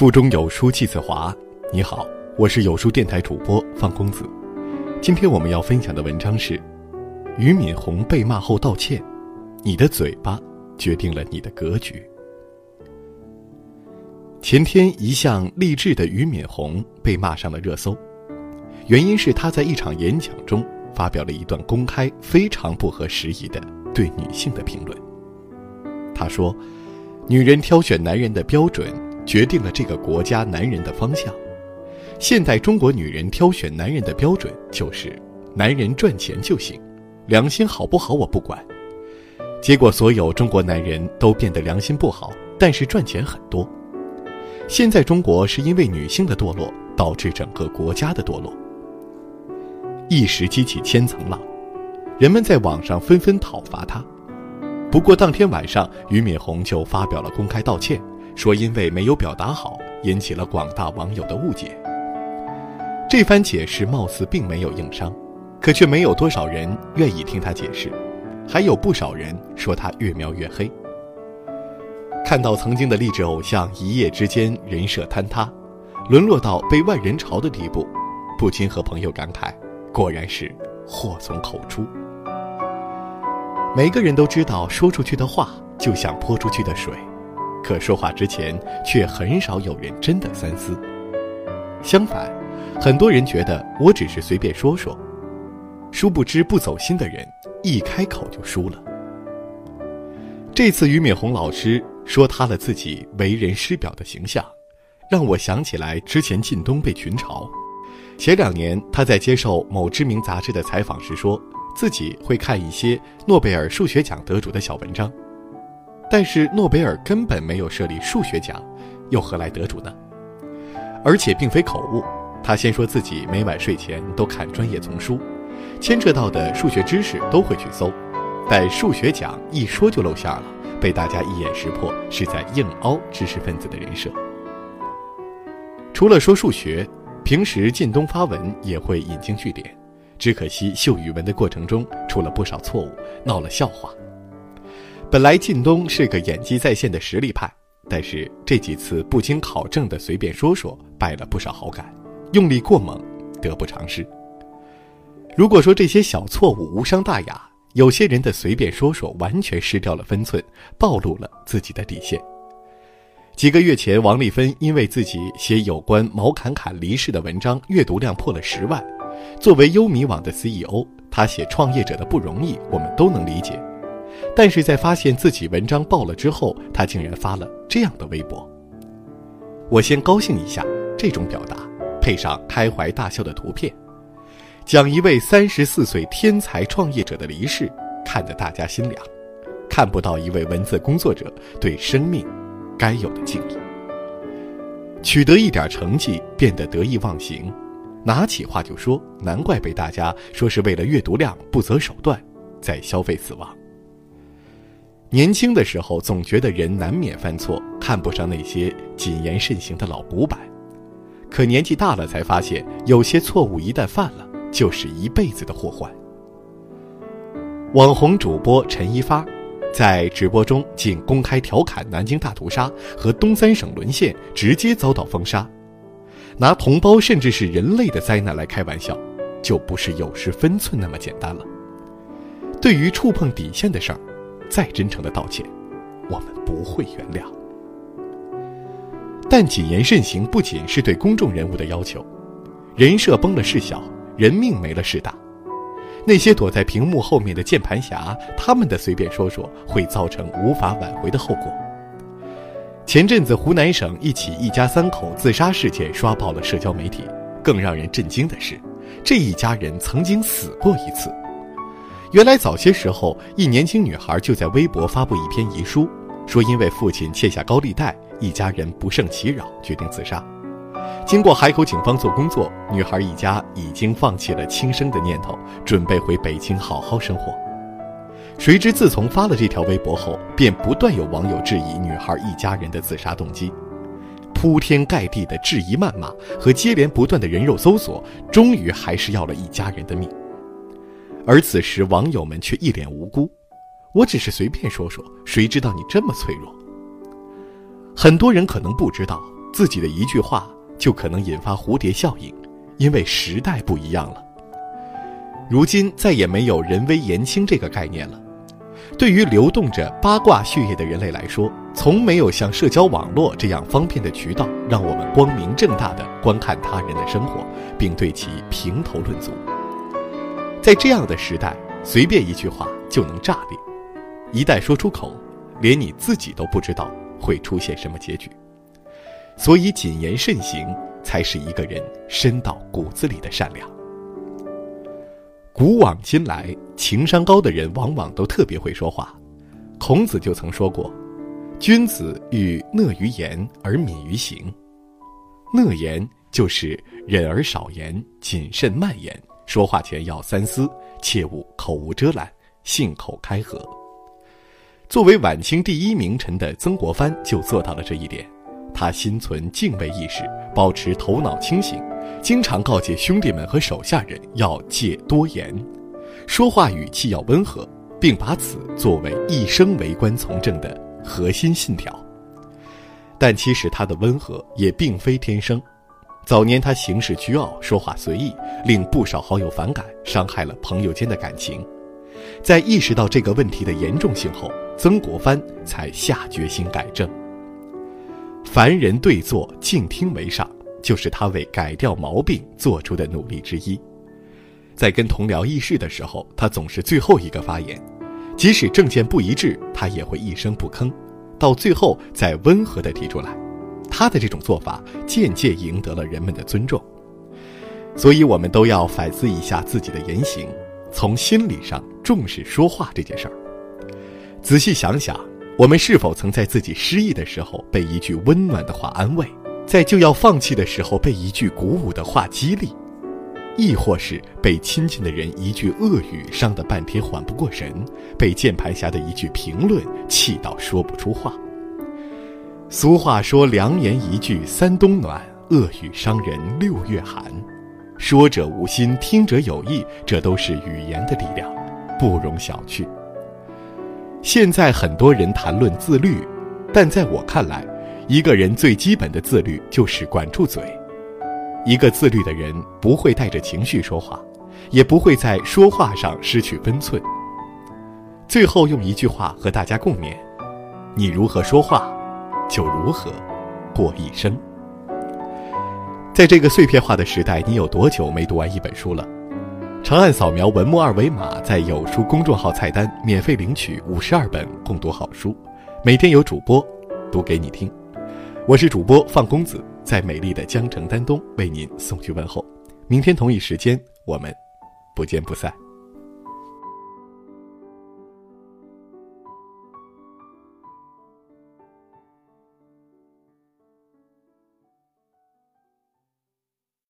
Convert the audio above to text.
腹中有书气自华。你好，我是有书电台主播方公子。今天我们要分享的文章是：俞敏洪被骂后道歉，你的嘴巴决定了你的格局。前天，一向励志的俞敏洪被骂上了热搜，原因是他在一场演讲中发表了一段公开非常不合时宜的对女性的评论。他说：“女人挑选男人的标准。”决定了这个国家男人的方向。现代中国女人挑选男人的标准就是，男人赚钱就行，良心好不好我不管。结果所有中国男人都变得良心不好，但是赚钱很多。现在中国是因为女性的堕落导致整个国家的堕落。一时激起千层浪，人们在网上纷纷讨伐他。不过当天晚上，俞敏洪就发表了公开道歉。说因为没有表达好，引起了广大网友的误解。这番解释貌似并没有硬伤，可却没有多少人愿意听他解释，还有不少人说他越描越黑。看到曾经的励志偶像一夜之间人设坍塌，沦落到被万人嘲的地步，不禁和朋友感慨：果然是祸从口出。每个人都知道，说出去的话就像泼出去的水。可说话之前，却很少有人真的三思。相反，很多人觉得我只是随便说说，殊不知不走心的人一开口就输了。这次俞敏洪老师说塌了自己为人师表的形象，让我想起来之前靳东被群嘲。前两年他在接受某知名杂志的采访时，说自己会看一些诺贝尔数学奖得主的小文章。但是诺贝尔根本没有设立数学奖，又何来得主呢？而且并非口误，他先说自己每晚睡前都看专业丛书，牵扯到的数学知识都会去搜，但数学奖一说就露馅了，被大家一眼识破是在硬凹知识分子的人设。除了说数学，平时靳东发文也会引经据典，只可惜秀语文的过程中出了不少错误，闹了笑话。本来靳东是个演技在线的实力派，但是这几次不经考证的随便说说，败了不少好感，用力过猛，得不偿失。如果说这些小错误无伤大雅，有些人的随便说说完全失掉了分寸，暴露了自己的底线。几个月前，王丽芬因为自己写有关毛侃侃离世的文章阅读量破了十万，作为优米网的 CEO，他写创业者的不容易，我们都能理解。但是在发现自己文章爆了之后，他竟然发了这样的微博。我先高兴一下，这种表达配上开怀大笑的图片，讲一位三十四岁天才创业者的离世，看得大家心凉，看不到一位文字工作者对生命该有的敬意。取得一点成绩变得得意忘形，拿起话就说，难怪被大家说是为了阅读量不择手段，在消费死亡。年轻的时候总觉得人难免犯错，看不上那些谨言慎行的老古板，可年纪大了才发现，有些错误一旦犯了，就是一辈子的祸患。网红主播陈一发，在直播中竟公开调侃南京大屠杀和东三省沦陷，直接遭到封杀，拿同胞甚至是人类的灾难来开玩笑，就不是有失分寸那么简单了。对于触碰底线的事儿。再真诚的道歉，我们不会原谅。但谨言慎行不仅是对公众人物的要求，人设崩了事小，人命没了事大。那些躲在屏幕后面的键盘侠，他们的随便说说会造成无法挽回的后果。前阵子湖南省一起一家三口自杀事件刷爆了社交媒体，更让人震惊的是，这一家人曾经死过一次。原来早些时候，一年轻女孩就在微博发布一篇遗书，说因为父亲欠下高利贷，一家人不胜其扰，决定自杀。经过海口警方做工作，女孩一家已经放弃了轻生的念头，准备回北京好好生活。谁知自从发了这条微博后，便不断有网友质疑女孩一家人的自杀动机，铺天盖地的质疑、谩骂和接连不断的人肉搜索，终于还是要了一家人的命。而此时，网友们却一脸无辜。我只是随便说说，谁知道你这么脆弱？很多人可能不知道，自己的一句话就可能引发蝴蝶效应，因为时代不一样了。如今再也没有人微言轻这个概念了。对于流动着八卦血液的人类来说，从没有像社交网络这样方便的渠道，让我们光明正大的观看他人的生活，并对其评头论足。在这样的时代，随便一句话就能炸裂，一旦说出口，连你自己都不知道会出现什么结局。所以，谨言慎行才是一个人深到骨子里的善良。古往今来，情商高的人往往都特别会说话。孔子就曾说过：“君子欲讷于言而敏于行。”讷言就是忍而少言，谨慎慢言，说话前要三思，切勿口无遮拦，信口开河。作为晚清第一名臣的曾国藩就做到了这一点。他心存敬畏意识，保持头脑清醒。经常告诫兄弟们和手下人要戒多言，说话语气要温和，并把此作为一生为官从政的核心信条。但其实他的温和也并非天生。早年他行事倨傲，说话随意，令不少好友反感，伤害了朋友间的感情。在意识到这个问题的严重性后，曾国藩才下决心改正。凡人对坐，静听为上。就是他为改掉毛病做出的努力之一。在跟同僚议事的时候，他总是最后一个发言，即使政见不一致，他也会一声不吭，到最后再温和地提出来。他的这种做法渐渐赢得了人们的尊重。所以，我们都要反思一下自己的言行，从心理上重视说话这件事儿。仔细想想，我们是否曾在自己失意的时候被一句温暖的话安慰？在就要放弃的时候，被一句鼓舞的话激励，亦或是被亲近的人一句恶语伤得半天缓不过神，被键盘侠的一句评论气到说不出话。俗话说：“良言一句三冬暖，恶语伤人六月寒。”说者无心，听者有意，这都是语言的力量，不容小觑。现在很多人谈论自律，但在我看来，一个人最基本的自律就是管住嘴。一个自律的人不会带着情绪说话，也不会在说话上失去分寸。最后用一句话和大家共勉：你如何说话，就如何过一生。在这个碎片化的时代，你有多久没读完一本书了？长按扫描文末二维码，在有书公众号菜单免费领取五十二本共读好书，每天有主播读给你听。我是主播范公子，在美丽的江城丹东为您送去问候。明天同一时间，我们不见不散。